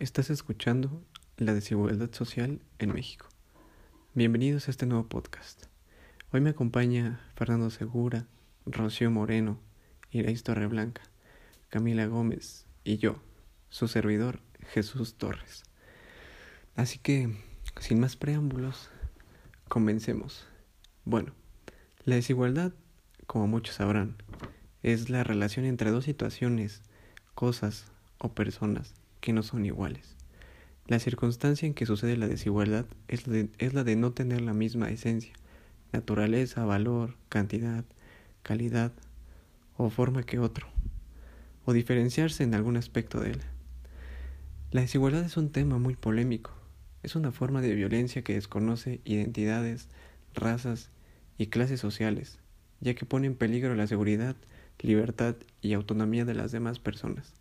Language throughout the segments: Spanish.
Estás escuchando La desigualdad social en México. Bienvenidos a este nuevo podcast. Hoy me acompaña Fernando Segura, Rocío Moreno, Irais Torreblanca, Camila Gómez y yo, su servidor Jesús Torres. Así que, sin más preámbulos, comencemos. Bueno, la desigualdad, como muchos sabrán, es la relación entre dos situaciones, cosas o personas que no son iguales. La circunstancia en que sucede la desigualdad es la, de, no tener la misma esencia, naturaleza, valor, cantidad, calidad o forma que otro, o diferenciarse en algún aspecto de él. La desigualdad es un tema muy polémico, es una forma de violencia que desconoce identidades, razas y clases sociales, ya que pone en peligro la seguridad, libertad y autonomía de las demás personas.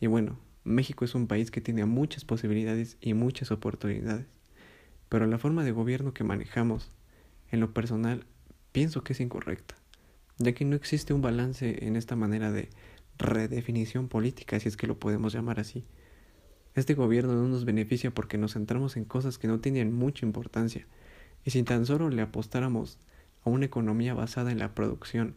Y bueno, México es un país que tiene muchas posibilidades y muchas oportunidades, pero la forma de gobierno que manejamos, en lo personal, pienso que es incorrecta, ya que no existe un balance en esta manera de redefinición política, si es que lo podemos llamar así. Este gobierno no nos beneficia porque nos centramos en cosas que no tienen mucha importancia, y si tan solo le apostáramos a una economía basada en la producción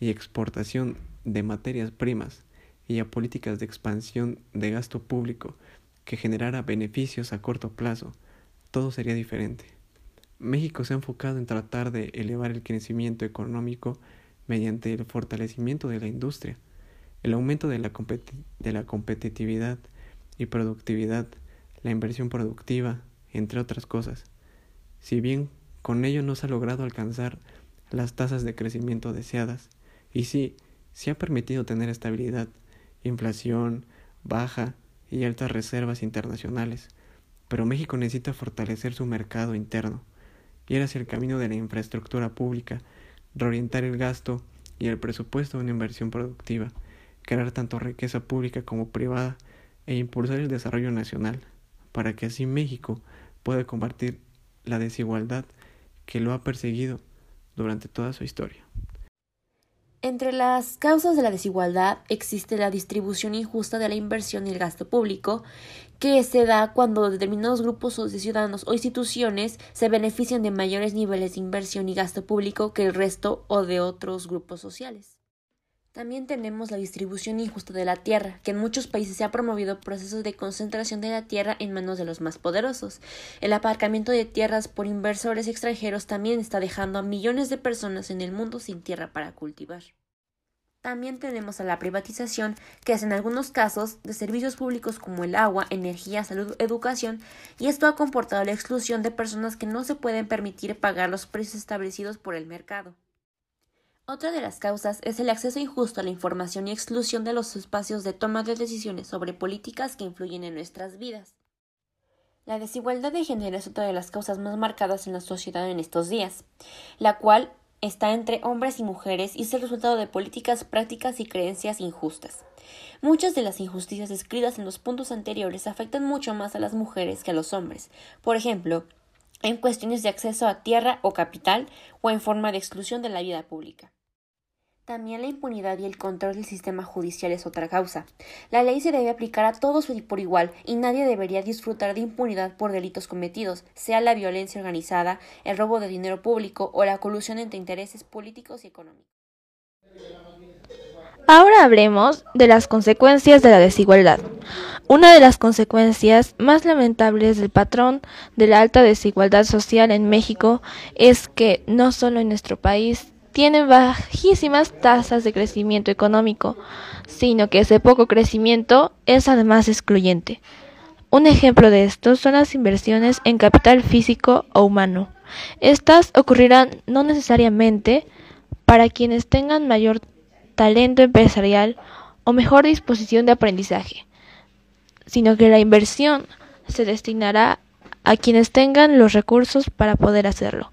y exportación de materias primas, y a políticas de expansión de gasto público que generara beneficios a corto plazo, todo sería diferente. México se ha enfocado en tratar de elevar el crecimiento económico mediante el fortalecimiento de la industria, el aumento de la, competitividad y productividad, la inversión productiva, entre otras cosas. Si bien con ello no se ha logrado alcanzar las tasas de crecimiento deseadas, y sí, se ha permitido tener estabilidad inflación baja y altas reservas internacionales, pero México necesita fortalecer su mercado interno, ir hacia el camino de la infraestructura pública, reorientar el gasto y el presupuesto a una inversión productiva, crear tanto riqueza pública como privada e impulsar el desarrollo nacional, para que así México pueda combatir la desigualdad que lo ha perseguido durante toda su historia. Entre las causas de la desigualdad existe la distribución injusta de la inversión y el gasto público, que se da cuando determinados grupos de ciudadanos o instituciones se benefician de mayores niveles de inversión y gasto público que el resto o de otros grupos sociales. También tenemos la distribución injusta de la tierra, que en muchos países se ha promovido procesos de concentración de la tierra en manos de los más poderosos. El aparcamiento de tierras por inversores extranjeros también está dejando a millones de personas en el mundo sin tierra para cultivar. También tenemos a la privatización, que es en algunos casos de servicios públicos como el agua, energía, salud, educación, y esto ha comportado la exclusión de personas que no se pueden permitir pagar los precios establecidos por el mercado. Otra de las causas es el acceso injusto a la información y exclusión de los espacios de toma de decisiones sobre políticas que influyen en nuestras vidas. La desigualdad de género es otra de las causas más marcadas en la sociedad en estos días, la cual está entre hombres y mujeres y es el resultado de políticas, prácticas y creencias injustas. Muchas de las injusticias descritas en los puntos anteriores afectan mucho más a las mujeres que a los hombres. Por ejemplo, en cuestiones de acceso a tierra o capital o en forma de exclusión de la vida pública. También la impunidad y el control del sistema judicial es otra causa. La ley se debe aplicar a todos por igual y nadie debería disfrutar de impunidad por delitos cometidos, sea la violencia organizada, el robo de dinero público o la colusión entre intereses políticos y económicos. Ahora hablemos de las consecuencias de la desigualdad. Una de las consecuencias más lamentables del patrón de la alta desigualdad social en México es que no solo en nuestro país tienen bajísimas tasas de crecimiento económico, sino que ese poco crecimiento es además excluyente. Un ejemplo de esto son las inversiones en capital físico o humano. Estas ocurrirán no necesariamente para quienes tengan mayor talento empresarial o mejor disposición de aprendizaje, sino que la inversión se destinará a quienes tengan los recursos para poder hacerlo.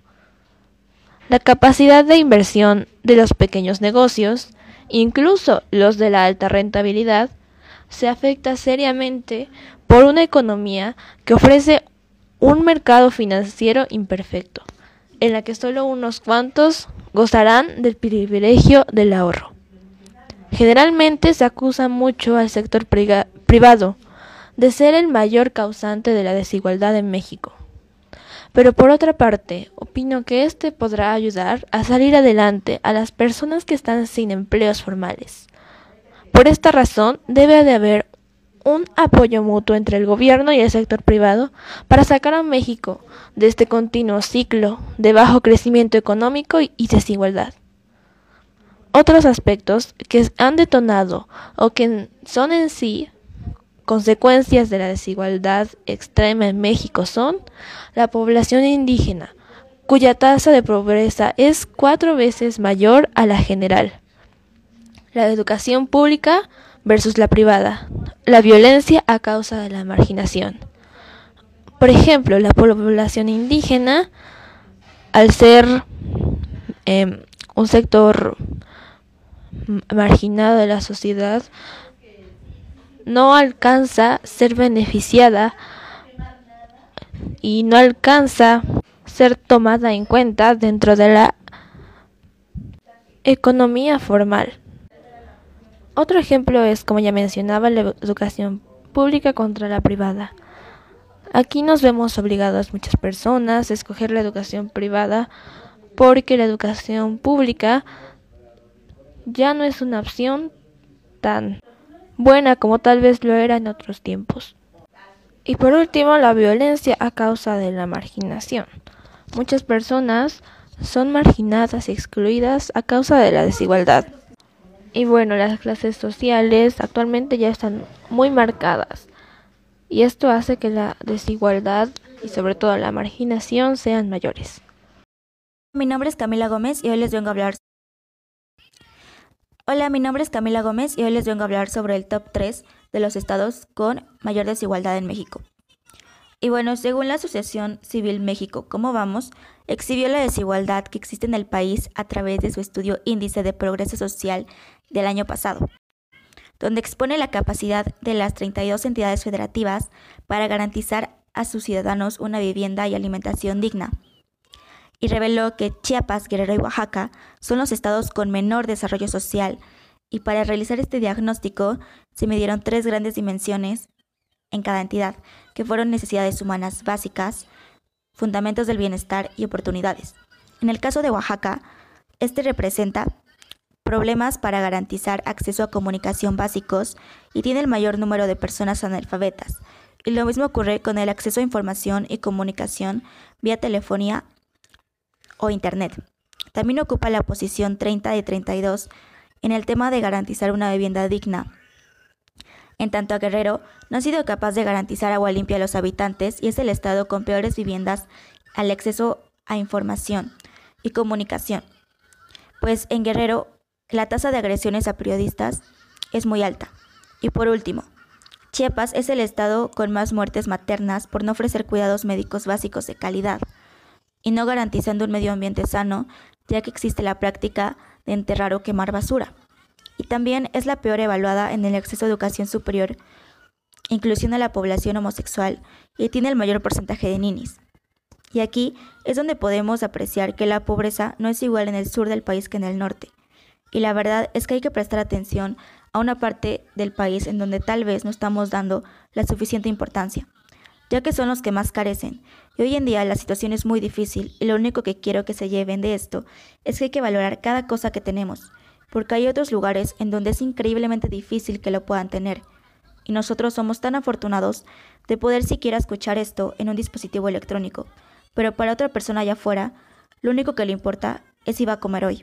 La capacidad de inversión de los pequeños negocios, incluso los de la alta rentabilidad, se afecta seriamente por una economía que ofrece un mercado financiero imperfecto, en la que solo unos cuantos gozarán del privilegio del ahorro. Generalmente se acusa mucho al sector privado de ser el mayor causante de la desigualdad en México. Pero por otra parte, opino que este podrá ayudar a salir adelante a las personas que están sin empleos formales. Por esta razón, debe de haber un apoyo mutuo entre el gobierno y el sector privado para sacar a México de este continuo ciclo de bajo crecimiento económico y desigualdad. Otros aspectos que han detonado o que son en sí consecuencias de la desigualdad extrema en México son la población indígena, cuya tasa de pobreza es cuatro veces mayor a la general, la educación pública versus la privada, la violencia a causa de la marginación. Por ejemplo, la población indígena, al ser em, un sector marginado de la sociedad, no alcanza a ser beneficiada y no alcanza a ser tomada en cuenta dentro de la economía formal. Otro ejemplo es, como ya mencionaba, la educación pública contra la privada. Aquí nos vemos obligados muchas personas a escoger la educación privada porque la educación pública ya no es una opción tan buena como tal vez lo era en otros tiempos. Y por último, la violencia a causa de la marginación. Muchas personas son marginadas y excluidas a causa de la desigualdad. Y bueno, las clases sociales actualmente ya están muy marcadas. Y esto hace que la desigualdad y sobre todo la marginación sean mayores. Mi nombre es Camila Gómez y hoy les vengo a hablar Hola, mi nombre es Camila Gómez y hoy les vengo a hablar sobre el top 3 de los estados con mayor desigualdad en México. Y bueno, según la Asociación Civil México, ¿Cómo vamos?, exhibió la desigualdad que existe en el país a través de su estudio Índice de Progreso Social del año pasado, donde expone la capacidad de las 32 entidades federativas para garantizar a sus ciudadanos una vivienda y alimentación digna y reveló que Chiapas, Guerrero y Oaxaca son los estados con menor desarrollo social y para realizar este diagnóstico se midieron tres grandes dimensiones en cada entidad, que fueron necesidades humanas básicas, fundamentos del bienestar y oportunidades. En el caso de Oaxaca, este representa problemas para garantizar acceso a comunicación básicos y tiene el mayor número de personas analfabetas. Y lo mismo ocurre con el acceso a información y comunicación vía telefonía o Internet. También ocupa la posición 30 de 32 en el tema de garantizar una vivienda digna. En tanto a Guerrero no ha sido capaz de garantizar agua limpia a los habitantes y es el estado con peores viviendas al acceso a información y comunicación. Pues en Guerrero la tasa de agresiones a periodistas es muy alta. Y por último, Chiapas es el estado con más muertes maternas por no ofrecer cuidados médicos básicos de calidad y no garantizando un medio ambiente sano, ya que existe la práctica de enterrar o quemar basura. Y también es la peor evaluada en el acceso a educación superior, inclusión a la población homosexual y tiene el mayor porcentaje de ninis. Y aquí es donde podemos apreciar que la pobreza no es igual en el sur del país que en el norte. Y la verdad es que hay que prestar atención a una parte del país en donde tal vez no estamos dando la suficiente importancia ya que son los que más carecen. Y hoy en día la situación es muy difícil y lo único que quiero que se lleven de esto es que hay que valorar cada cosa que tenemos, porque hay otros lugares en donde es increíblemente difícil que lo puedan tener. Y nosotros somos tan afortunados de poder siquiera escuchar esto en un dispositivo electrónico, pero para otra persona allá afuera, lo único que le importa es si va a comer hoy.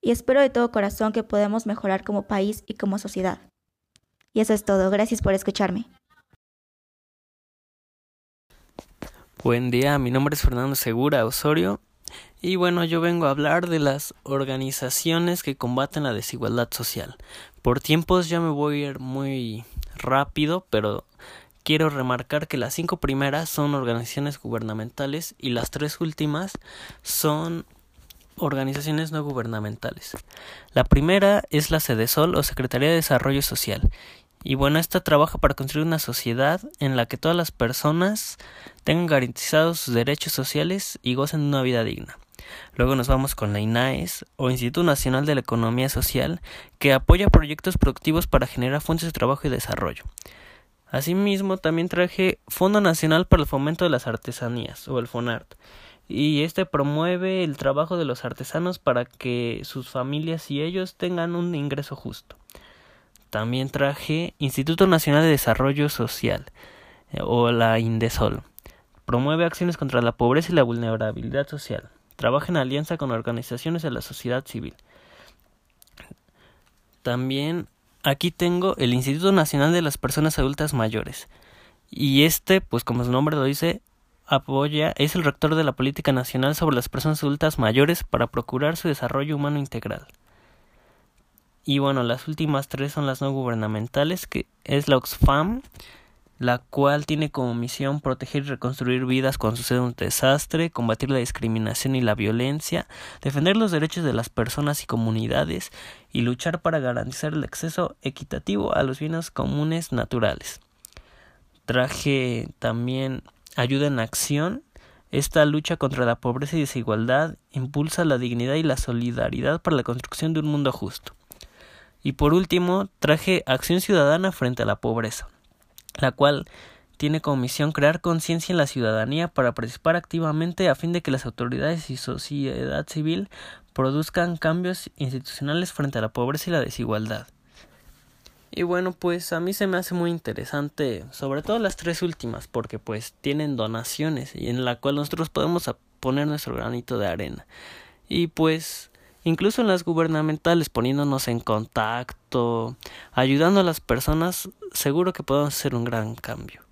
Y espero de todo corazón que podamos mejorar como país y como sociedad. Y eso es todo, gracias por escucharme. Buen día, mi nombre es Fernando Segura Osorio y bueno, yo vengo a hablar de las organizaciones que combaten la desigualdad social. Por tiempos ya me voy a ir muy rápido, pero quiero remarcar que las cinco primeras son organizaciones gubernamentales y las tres últimas son organizaciones no gubernamentales. La primera es la SEDESOL o Secretaría de Desarrollo Social y bueno, esta trabaja para construir una sociedad en la que todas las personas tengan garantizados sus derechos sociales y gocen de una vida digna. Luego nos vamos con la INAES o Instituto Nacional de la Economía Social, que apoya proyectos productivos para generar fuentes de trabajo y desarrollo. Asimismo, también traje Fondo Nacional para el Fomento de las Artesanías, o el FONART, y este promueve el trabajo de los artesanos para que sus familias y ellos tengan un ingreso justo. También traje Instituto Nacional de Desarrollo Social, eh, o la INDESOL. Promueve acciones contra la pobreza y la vulnerabilidad social. Trabaja en alianza con organizaciones de la sociedad civil. También aquí tengo el Instituto Nacional de las Personas Adultas Mayores. Y este, pues como su nombre lo dice, apoya, es el rector de la política nacional sobre las personas adultas mayores para procurar su desarrollo humano integral. Y bueno, las últimas tres son las no gubernamentales, que es la Oxfam, la cual tiene como misión proteger y reconstruir vidas cuando sucede un desastre, combatir la discriminación y la violencia, defender los derechos de las personas y comunidades y luchar para garantizar el acceso equitativo a los bienes comunes naturales. Traje también ayuda en acción. Esta lucha contra la pobreza y desigualdad impulsa la dignidad y la solidaridad para la construcción de un mundo justo. Y por último, traje acción ciudadana frente a la pobreza la cual tiene como misión crear conciencia en la ciudadanía para participar activamente a fin de que las autoridades y sociedad civil produzcan cambios institucionales frente a la pobreza y la desigualdad. Y bueno, pues a mí se me hace muy interesante, sobre todo las tres últimas, porque pues tienen donaciones y en la cual nosotros podemos poner nuestro granito de arena. Y pues incluso en las gubernamentales, poniéndonos en contacto, ayudando a las personas, seguro que podemos hacer un gran cambio.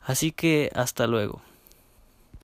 Así que hasta luego.